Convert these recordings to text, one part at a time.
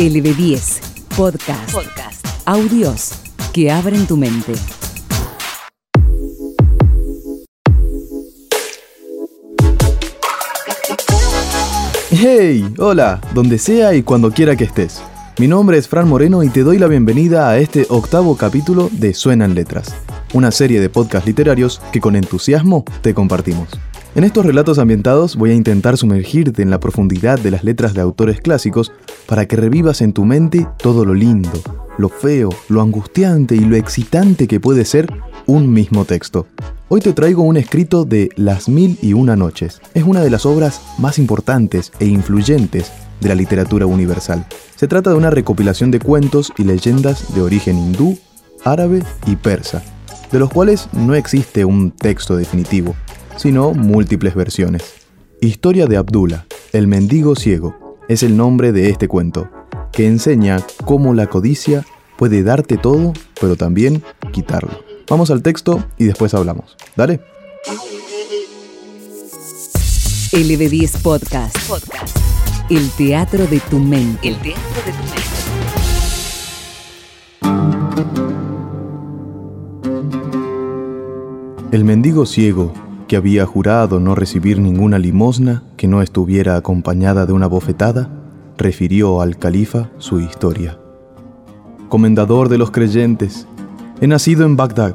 LB10 Podcast. Podcast. Audios que abren tu mente. ¡Hey! Hola, donde sea y cuando quiera que estés. Mi nombre es Fran Moreno y te doy la bienvenida a este octavo capítulo de Suenan Letras, una serie de podcasts literarios que con entusiasmo te compartimos. En estos relatos ambientados voy a intentar sumergirte en la profundidad de las letras de autores clásicos para que revivas en tu mente todo lo lindo, lo feo, lo angustiante y lo excitante que puede ser un mismo texto. Hoy te traigo un escrito de Las Mil y Una Noches. Es una de las obras más importantes e influyentes de la literatura universal. Se trata de una recopilación de cuentos y leyendas de origen hindú, árabe y persa, de los cuales no existe un texto definitivo, sino múltiples versiones. Historia de Abdullah, el mendigo ciego, es el nombre de este cuento, que enseña cómo la codicia puede darte todo, pero también quitarlo. Vamos al texto y después hablamos. Dale. LB10 Podcast. Podcast. El teatro de tu mente. El teatro de tu mente. El mendigo ciego, que había jurado no recibir ninguna limosna que no estuviera acompañada de una bofetada, refirió al califa su historia. Comendador de los creyentes, he nacido en Bagdad.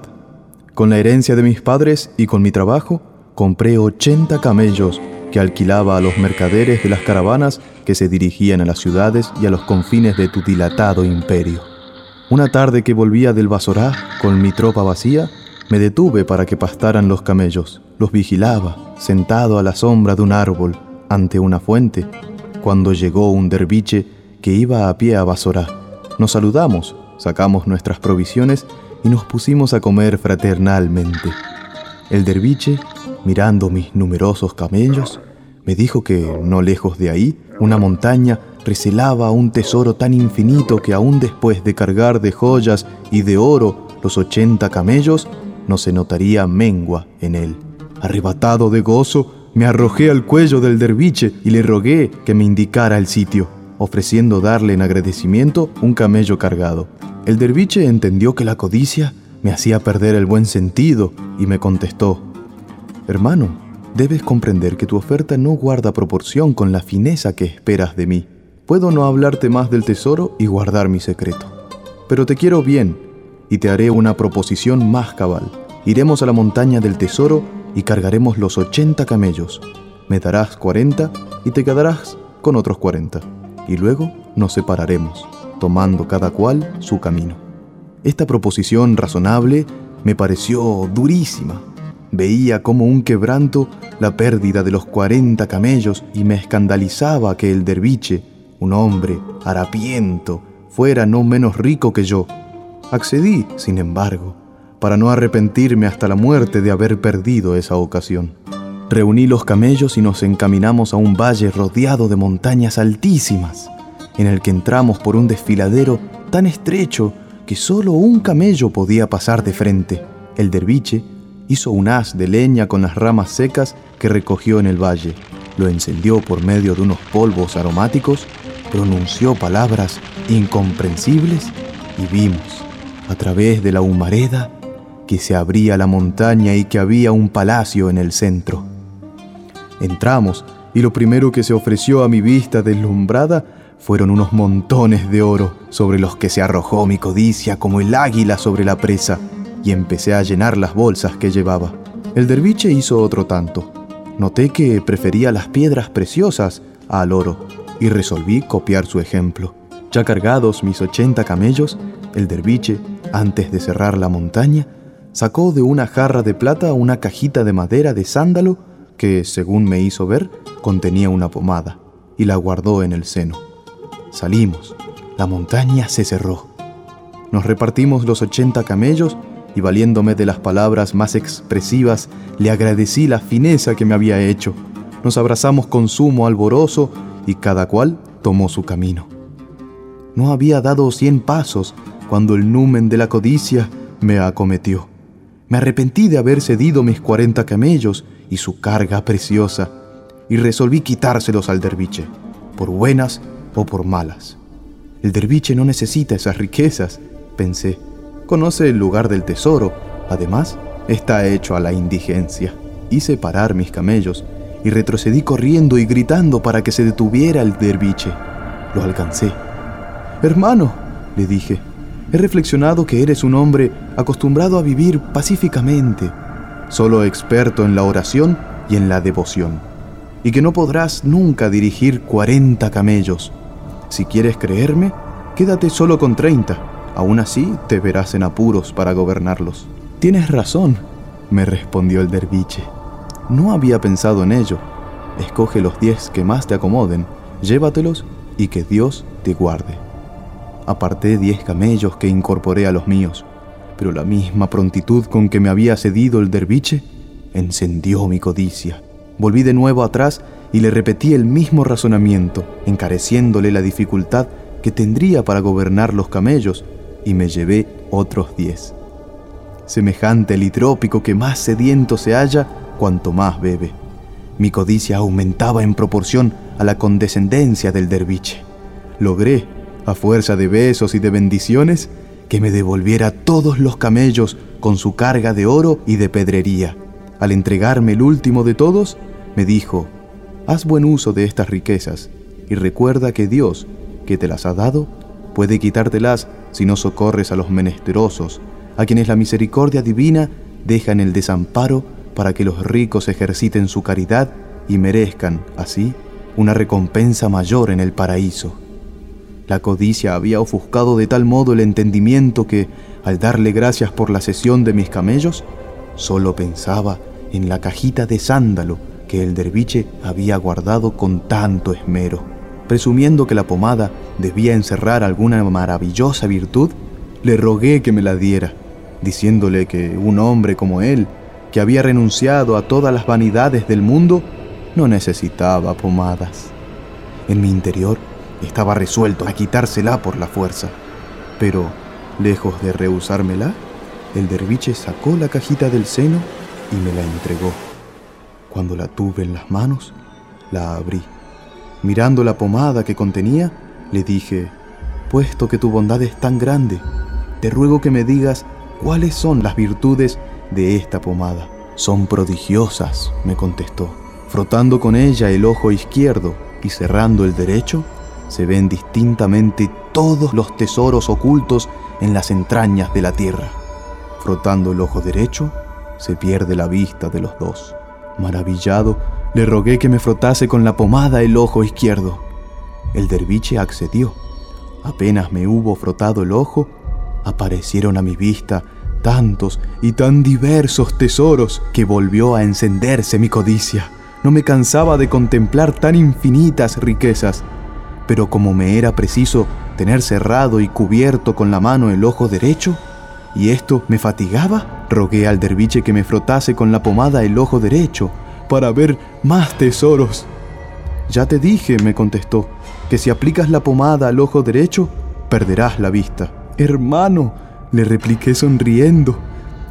Con la herencia de mis padres y con mi trabajo, compré 80 camellos que alquilaba a los mercaderes de las caravanas que se dirigían a las ciudades y a los confines de tu dilatado imperio. Una tarde que volvía del Basorá con mi tropa vacía, me detuve para que pastaran los camellos. Los vigilaba, sentado a la sombra de un árbol, ante una fuente, cuando llegó un derviche que iba a pie a Basorá. Nos saludamos, sacamos nuestras provisiones y nos pusimos a comer fraternalmente. El derviche, mirando mis numerosos camellos, me dijo que, no lejos de ahí, una montaña recelaba un tesoro tan infinito que aún después de cargar de joyas y de oro los ochenta camellos, no se notaría mengua en él. Arrebatado de gozo, me arrojé al cuello del derviche y le rogué que me indicara el sitio, ofreciendo darle en agradecimiento un camello cargado. El derviche entendió que la codicia me hacía perder el buen sentido y me contestó, Hermano, debes comprender que tu oferta no guarda proporción con la fineza que esperas de mí. Puedo no hablarte más del tesoro y guardar mi secreto. Pero te quiero bien y te haré una proposición más cabal. Iremos a la montaña del tesoro y cargaremos los 80 camellos. Me darás 40 y te quedarás con otros 40. Y luego nos separaremos, tomando cada cual su camino. Esta proposición razonable me pareció durísima. Veía como un quebranto la pérdida de los 40 camellos y me escandalizaba que el derviche, un hombre harapiento, fuera no menos rico que yo. Accedí, sin embargo, para no arrepentirme hasta la muerte de haber perdido esa ocasión. Reuní los camellos y nos encaminamos a un valle rodeado de montañas altísimas, en el que entramos por un desfiladero tan estrecho que solo un camello podía pasar de frente. El derviche hizo un haz de leña con las ramas secas que recogió en el valle, lo encendió por medio de unos polvos aromáticos, pronunció palabras incomprensibles y vimos, a través de la humareda, que se abría la montaña y que había un palacio en el centro. Entramos y lo primero que se ofreció a mi vista deslumbrada fueron unos montones de oro sobre los que se arrojó mi codicia como el águila sobre la presa y empecé a llenar las bolsas que llevaba. El derviche hizo otro tanto. Noté que prefería las piedras preciosas al oro y resolví copiar su ejemplo. Ya cargados mis 80 camellos, el derviche, antes de cerrar la montaña, sacó de una jarra de plata una cajita de madera de sándalo que, según me hizo ver, contenía una pomada, y la guardó en el seno. Salimos. La montaña se cerró. Nos repartimos los 80 camellos y valiéndome de las palabras más expresivas, le agradecí la fineza que me había hecho. Nos abrazamos con sumo alborozo y cada cual tomó su camino. No había dado cien pasos cuando el numen de la codicia me acometió. Me arrepentí de haber cedido mis cuarenta camellos y su carga preciosa, y resolví quitárselos al derviche, por buenas o por malas. El derviche no necesita esas riquezas, pensé. Conoce el lugar del tesoro. Además, está hecho a la indigencia. Hice parar mis camellos y retrocedí corriendo y gritando para que se detuviera el derviche. Lo alcancé. Hermano, le dije, he reflexionado que eres un hombre acostumbrado a vivir pacíficamente, solo experto en la oración y en la devoción, y que no podrás nunca dirigir 40 camellos. Si quieres creerme, quédate solo con 30. Aún así te verás en apuros para gobernarlos. Tienes razón, me respondió el derviche. No había pensado en ello. Escoge los diez que más te acomoden, llévatelos y que Dios te guarde. Aparté diez camellos que incorporé a los míos, pero la misma prontitud con que me había cedido el derviche encendió mi codicia. Volví de nuevo atrás y le repetí el mismo razonamiento, encareciéndole la dificultad que tendría para gobernar los camellos, y me llevé otros diez. Semejante litrópico que más sediento se halla, cuanto más bebe. Mi codicia aumentaba en proporción a la condescendencia del derviche. Logré, a fuerza de besos y de bendiciones, que me devolviera todos los camellos con su carga de oro y de pedrería. Al entregarme el último de todos, me dijo, haz buen uso de estas riquezas y recuerda que Dios, que te las ha dado, puede quitártelas si no socorres a los menesterosos, a quienes la misericordia divina deja en el desamparo para que los ricos ejerciten su caridad y merezcan, así, una recompensa mayor en el paraíso. La codicia había ofuscado de tal modo el entendimiento que, al darle gracias por la cesión de mis camellos, solo pensaba en la cajita de sándalo que el derviche había guardado con tanto esmero. Presumiendo que la pomada debía encerrar alguna maravillosa virtud, le rogué que me la diera, diciéndole que un hombre como él que había renunciado a todas las vanidades del mundo, no necesitaba pomadas. En mi interior estaba resuelto a quitársela por la fuerza, pero, lejos de rehusármela, el derviche sacó la cajita del seno y me la entregó. Cuando la tuve en las manos, la abrí. Mirando la pomada que contenía, le dije, puesto que tu bondad es tan grande, te ruego que me digas cuáles son las virtudes de esta pomada. Son prodigiosas, me contestó. Frotando con ella el ojo izquierdo y cerrando el derecho, se ven distintamente todos los tesoros ocultos en las entrañas de la tierra. Frotando el ojo derecho, se pierde la vista de los dos. Maravillado, le rogué que me frotase con la pomada el ojo izquierdo. El derviche accedió. Apenas me hubo frotado el ojo, aparecieron a mi vista tantos y tan diversos tesoros que volvió a encenderse mi codicia. No me cansaba de contemplar tan infinitas riquezas, pero como me era preciso tener cerrado y cubierto con la mano el ojo derecho, y esto me fatigaba, rogué al derviche que me frotase con la pomada el ojo derecho para ver más tesoros. Ya te dije, me contestó, que si aplicas la pomada al ojo derecho, perderás la vista. Hermano, le repliqué sonriendo.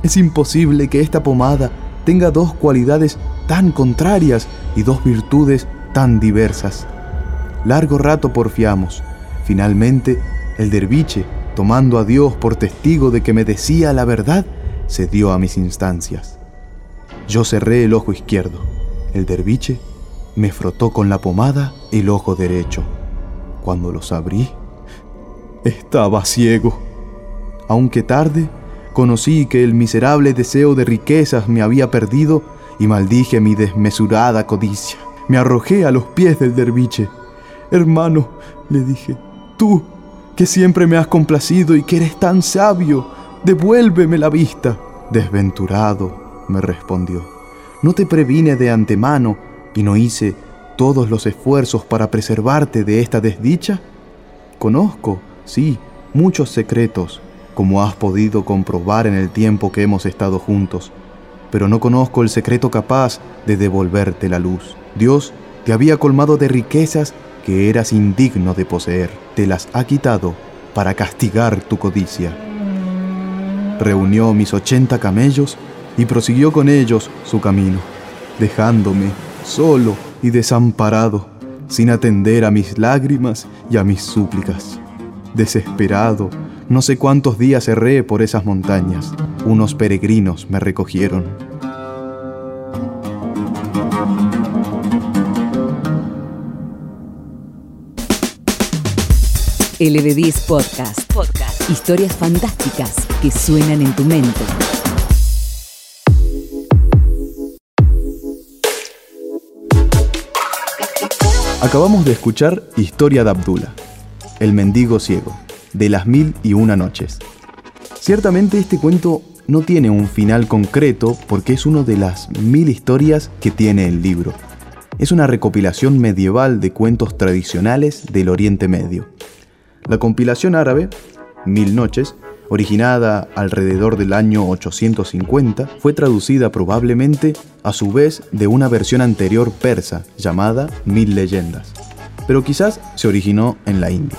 Es imposible que esta pomada tenga dos cualidades tan contrarias y dos virtudes tan diversas. Largo rato porfiamos. Finalmente, el derviche, tomando a Dios por testigo de que me decía la verdad, cedió a mis instancias. Yo cerré el ojo izquierdo. El derviche me frotó con la pomada el ojo derecho. Cuando los abrí, estaba ciego. Aunque tarde, conocí que el miserable deseo de riquezas me había perdido y maldije mi desmesurada codicia. Me arrojé a los pies del derviche. Hermano, le dije, tú, que siempre me has complacido y que eres tan sabio, devuélveme la vista. Desventurado, me respondió, ¿no te previne de antemano y no hice todos los esfuerzos para preservarte de esta desdicha? Conozco, sí, muchos secretos, como has podido comprobar en el tiempo que hemos estado juntos, pero no conozco el secreto capaz de devolverte la luz. Dios te había colmado de riquezas que eras indigno de poseer, te las ha quitado para castigar tu codicia. Reunió mis ochenta camellos y prosiguió con ellos su camino, dejándome solo y desamparado, sin atender a mis lágrimas y a mis súplicas. Desesperado, no sé cuántos días erré por esas montañas. Unos peregrinos me recogieron. LB10 Podcast. Podcast. Historias fantásticas que suenan en tu mente. Acabamos de escuchar Historia de Abdullah, el mendigo ciego, de las mil y una noches. Ciertamente este cuento no tiene un final concreto porque es una de las mil historias que tiene el libro. Es una recopilación medieval de cuentos tradicionales del Oriente Medio. La compilación árabe, Mil Noches, originada alrededor del año 850, fue traducida probablemente a su vez de una versión anterior persa llamada Mil Leyendas, pero quizás se originó en la India.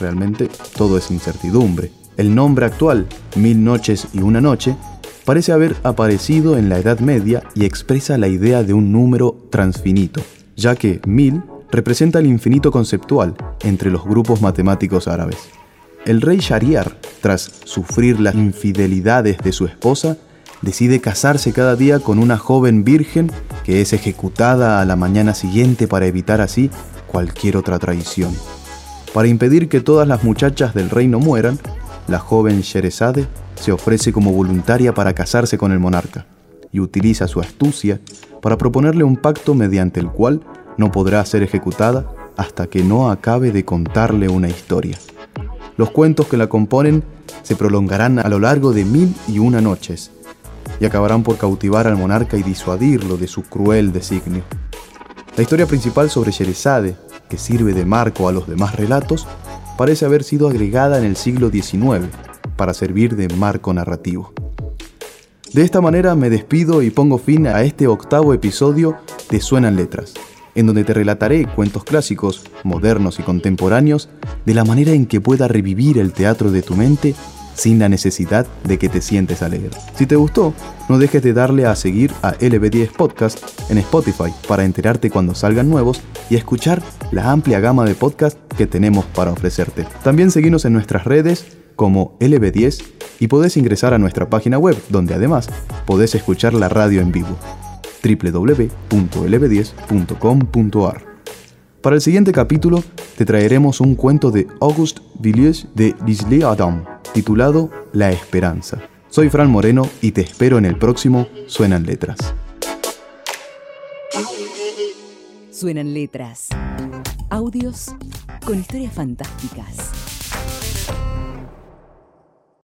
Realmente todo es incertidumbre. El nombre actual, Mil Noches y una Noche, parece haber aparecido en la Edad Media y expresa la idea de un número transfinito, ya que mil representa el infinito conceptual entre los grupos matemáticos árabes. El rey Shariar, tras sufrir las infidelidades de su esposa, decide casarse cada día con una joven virgen que es ejecutada a la mañana siguiente para evitar así cualquier otra traición. Para impedir que todas las muchachas del reino mueran, la joven Sherezade se ofrece como voluntaria para casarse con el monarca y utiliza su astucia para proponerle un pacto mediante el cual no podrá ser ejecutada hasta que no acabe de contarle una historia. Los cuentos que la componen se prolongarán a lo largo de mil y una noches y acabarán por cautivar al monarca y disuadirlo de su cruel designio. La historia principal sobre Sherezade, que sirve de marco a los demás relatos, parece haber sido agregada en el siglo XIX para servir de marco narrativo. De esta manera me despido y pongo fin a este octavo episodio de Suenan Letras en donde te relataré cuentos clásicos, modernos y contemporáneos, de la manera en que pueda revivir el teatro de tu mente sin la necesidad de que te sientes a leer. Si te gustó, no dejes de darle a seguir a LB10 Podcast en Spotify para enterarte cuando salgan nuevos y escuchar la amplia gama de podcasts que tenemos para ofrecerte. También seguimos en nuestras redes como LB10 y podés ingresar a nuestra página web donde además podés escuchar la radio en vivo www.lb10.com.ar. Para el siguiente capítulo te traeremos un cuento de Auguste Villiers de Lisle Adam, titulado La Esperanza. Soy Fran Moreno y te espero en el próximo Suenan Letras. Suenan Letras. Audios con historias fantásticas.